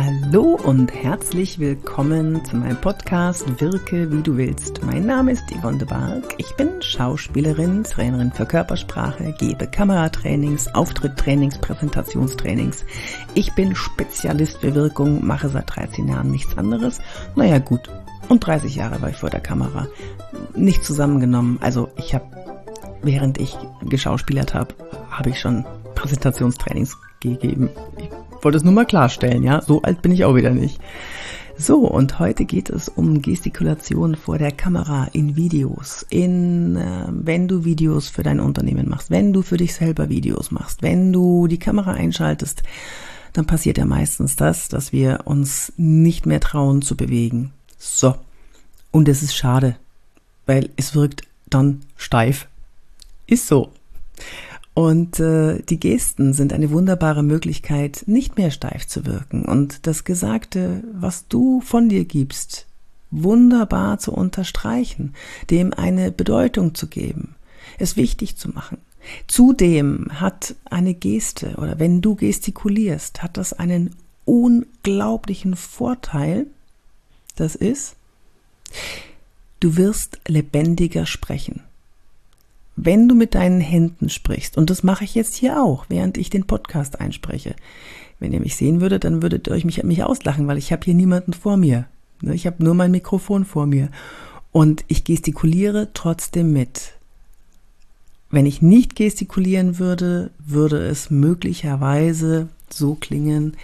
Hallo und herzlich willkommen zu meinem Podcast Wirke wie du willst. Mein Name ist Yvonne de Barg. Ich bin Schauspielerin, Trainerin für Körpersprache, gebe Kameratrainings, Auftritttrainings, Präsentationstrainings. Ich bin Spezialist für Wirkung, mache seit 13 Jahren nichts anderes. Naja gut, und 30 Jahre war ich vor der Kamera. Nicht zusammengenommen. Also ich habe, während ich geschauspielert habe, habe ich schon Präsentationstrainings gegeben. Ich wollte es nur mal klarstellen, ja. So alt bin ich auch wieder nicht. So, und heute geht es um Gestikulation vor der Kamera in Videos, in, äh, wenn du Videos für dein Unternehmen machst, wenn du für dich selber Videos machst, wenn du die Kamera einschaltest, dann passiert ja meistens das, dass wir uns nicht mehr trauen zu bewegen. So. Und es ist schade, weil es wirkt dann steif. Ist so. Und äh, die Gesten sind eine wunderbare Möglichkeit, nicht mehr steif zu wirken und das Gesagte, was du von dir gibst, wunderbar zu unterstreichen, dem eine Bedeutung zu geben, es wichtig zu machen. Zudem hat eine Geste oder wenn du gestikulierst, hat das einen unglaublichen Vorteil. Das ist, du wirst lebendiger sprechen wenn du mit deinen Händen sprichst, und das mache ich jetzt hier auch, während ich den Podcast einspreche, wenn ihr mich sehen würdet, dann würdet ihr euch mich, mich auslachen, weil ich habe hier niemanden vor mir. Ne, ich habe nur mein Mikrofon vor mir. Und ich gestikuliere trotzdem mit. Wenn ich nicht gestikulieren würde, würde es möglicherweise so klingen,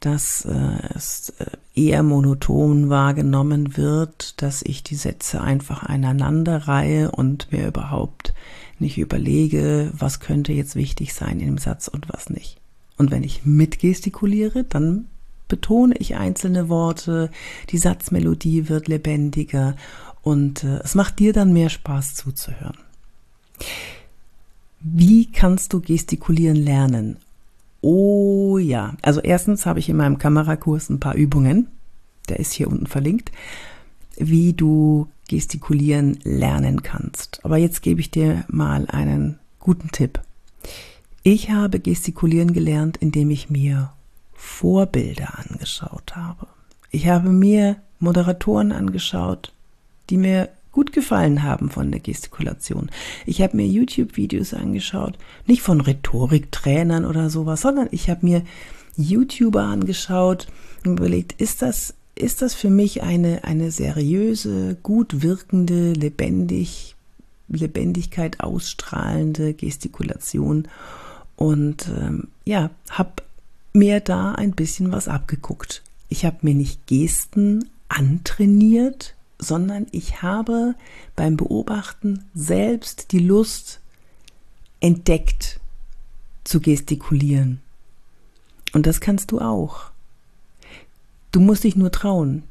dass äh, es äh, eher monoton wahrgenommen wird, dass ich die Sätze einfach aneinander reihe und mir überhaupt nicht überlege, was könnte jetzt wichtig sein in dem Satz und was nicht. Und wenn ich mitgestikuliere, dann betone ich einzelne Worte, die Satzmelodie wird lebendiger und äh, es macht dir dann mehr Spaß zuzuhören. Wie kannst du gestikulieren lernen? Oh ja. Also erstens habe ich in meinem Kamerakurs ein paar Übungen. Der ist hier unten verlinkt, wie du gestikulieren lernen kannst. Aber jetzt gebe ich dir mal einen guten Tipp. Ich habe gestikulieren gelernt, indem ich mir Vorbilder angeschaut habe. Ich habe mir Moderatoren angeschaut, die mir gut gefallen haben von der Gestikulation. Ich habe mir YouTube-Videos angeschaut, nicht von Rhetoriktrainern oder sowas, sondern ich habe mir YouTuber angeschaut und überlegt, ist das, ist das für mich eine, eine seriöse, gut wirkende, lebendig, Lebendigkeit ausstrahlende Gestikulation? Und ähm, ja, habe mir da ein bisschen was abgeguckt. Ich habe mir nicht Gesten antrainiert, sondern ich habe beim Beobachten selbst die Lust entdeckt zu gestikulieren. Und das kannst du auch. Du musst dich nur trauen.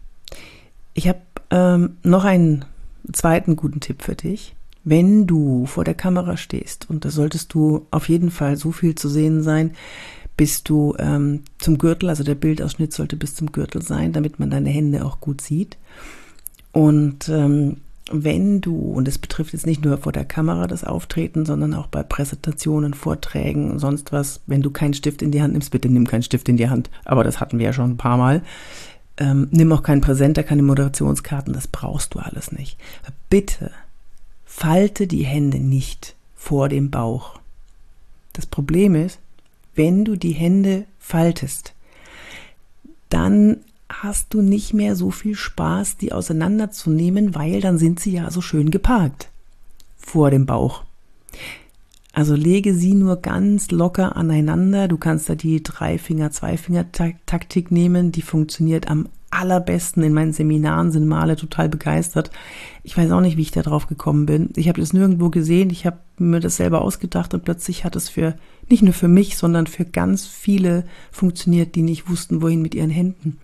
Ich habe ähm, noch einen zweiten guten Tipp für dich. Wenn du vor der Kamera stehst, und da solltest du auf jeden Fall so viel zu sehen sein, bis du ähm, zum Gürtel, also der Bildausschnitt sollte bis zum Gürtel sein, damit man deine Hände auch gut sieht. Und ähm, wenn du, und es betrifft jetzt nicht nur vor der Kamera das Auftreten, sondern auch bei Präsentationen, Vorträgen, sonst was, wenn du keinen Stift in die Hand nimmst, bitte nimm keinen Stift in die Hand, aber das hatten wir ja schon ein paar Mal. Ähm, nimm auch keinen Präsenter, keine Moderationskarten, das brauchst du alles nicht. Bitte falte die Hände nicht vor dem Bauch. Das Problem ist, wenn du die Hände faltest, dann hast du nicht mehr so viel Spaß, die auseinanderzunehmen, weil dann sind sie ja so schön geparkt vor dem Bauch. Also lege sie nur ganz locker aneinander. Du kannst da die Drei-Finger-Zwei-Finger-Taktik nehmen. Die funktioniert am allerbesten. In meinen Seminaren sind Male total begeistert. Ich weiß auch nicht, wie ich da drauf gekommen bin. Ich habe das nirgendwo gesehen. Ich habe mir das selber ausgedacht und plötzlich hat es für, nicht nur für mich, sondern für ganz viele funktioniert, die nicht wussten, wohin mit ihren Händen.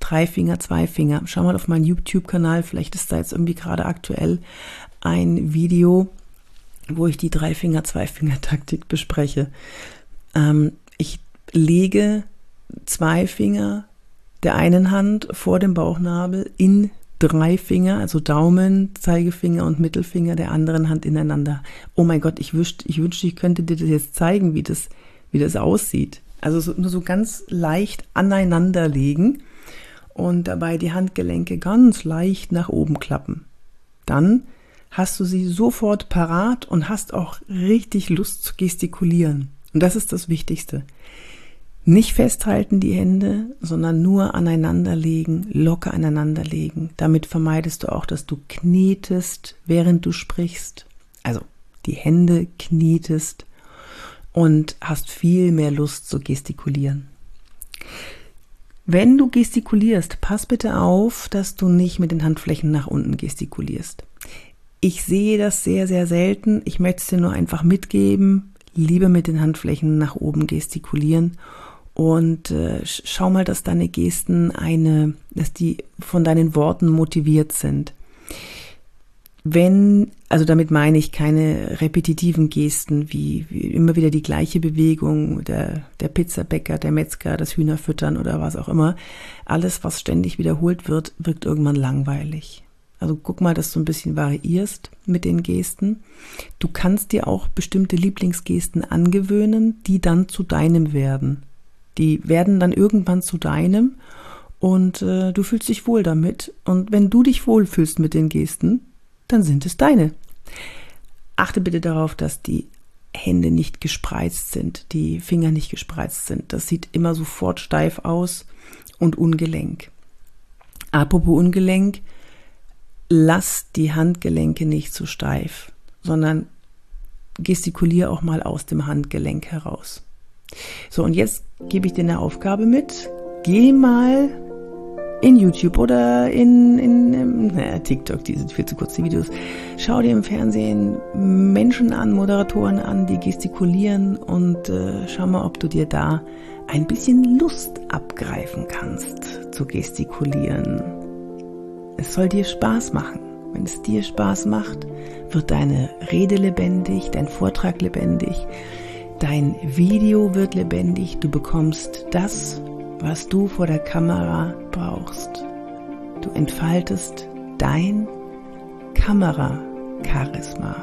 Drei Finger, zwei Finger. Schau mal auf meinen YouTube-Kanal. Vielleicht ist da jetzt irgendwie gerade aktuell ein Video, wo ich die Drei Finger, zwei Finger Taktik bespreche. Ähm, ich lege zwei Finger der einen Hand vor dem Bauchnabel in drei Finger, also Daumen, Zeigefinger und Mittelfinger der anderen Hand ineinander. Oh mein Gott, ich wünschte, ich wünschte, ich könnte dir das jetzt zeigen, wie das, wie das aussieht. Also so, nur so ganz leicht aneinander legen und dabei die Handgelenke ganz leicht nach oben klappen. Dann hast du sie sofort parat und hast auch richtig Lust zu gestikulieren. Und das ist das Wichtigste. Nicht festhalten die Hände, sondern nur aneinanderlegen, locker aneinanderlegen. Damit vermeidest du auch, dass du knetest, während du sprichst. Also die Hände knietest und hast viel mehr Lust zu gestikulieren. Wenn du gestikulierst, pass bitte auf, dass du nicht mit den Handflächen nach unten gestikulierst. Ich sehe das sehr, sehr selten. Ich möchte es dir nur einfach mitgeben. Lieber mit den Handflächen nach oben gestikulieren und äh, schau mal, dass deine Gesten eine, dass die von deinen Worten motiviert sind. Wenn, also damit meine ich keine repetitiven Gesten wie, wie immer wieder die gleiche Bewegung, der, der Pizzabäcker, der Metzger, das Hühnerfüttern oder was auch immer. Alles, was ständig wiederholt wird, wirkt irgendwann langweilig. Also guck mal, dass du ein bisschen variierst mit den Gesten. Du kannst dir auch bestimmte Lieblingsgesten angewöhnen, die dann zu deinem werden. Die werden dann irgendwann zu deinem und äh, du fühlst dich wohl damit. Und wenn du dich wohlfühlst mit den Gesten, dann sind es deine. Achte bitte darauf, dass die Hände nicht gespreizt sind, die Finger nicht gespreizt sind. Das sieht immer sofort steif aus und ungelenk. Apropos ungelenk, lass die Handgelenke nicht zu steif, sondern gestikulier auch mal aus dem Handgelenk heraus. So, und jetzt gebe ich dir eine Aufgabe mit. Geh mal in YouTube oder in, in, in naja, TikTok, die sind viel zu kurz, die Videos. Schau dir im Fernsehen Menschen an, Moderatoren an, die gestikulieren und äh, schau mal, ob du dir da ein bisschen Lust abgreifen kannst zu gestikulieren. Es soll dir Spaß machen. Wenn es dir Spaß macht, wird deine Rede lebendig, dein Vortrag lebendig. Dein Video wird lebendig, du bekommst das, was du vor der Kamera brauchst. Du entfaltest dein Kamera-Charisma.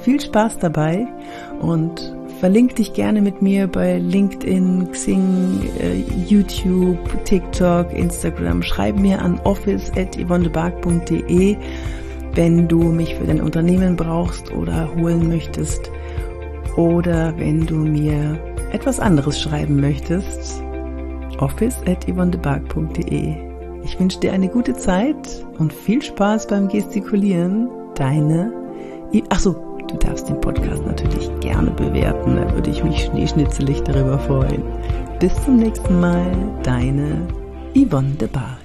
Viel Spaß dabei und verlink dich gerne mit mir bei LinkedIn, Xing, äh, YouTube, TikTok, Instagram. Schreib mir an office.yvonnebark.de, wenn du mich für dein Unternehmen brauchst oder holen möchtest oder wenn du mir etwas anderes schreiben möchtest, office at. Ich wünsche dir eine gute Zeit und viel Spaß beim Gestikulieren. Deine, I ach so, du darfst den Podcast natürlich gerne bewerten, da würde ich mich schneeschnitzelig darüber freuen. Bis zum nächsten Mal, deine Yvonne de Bark.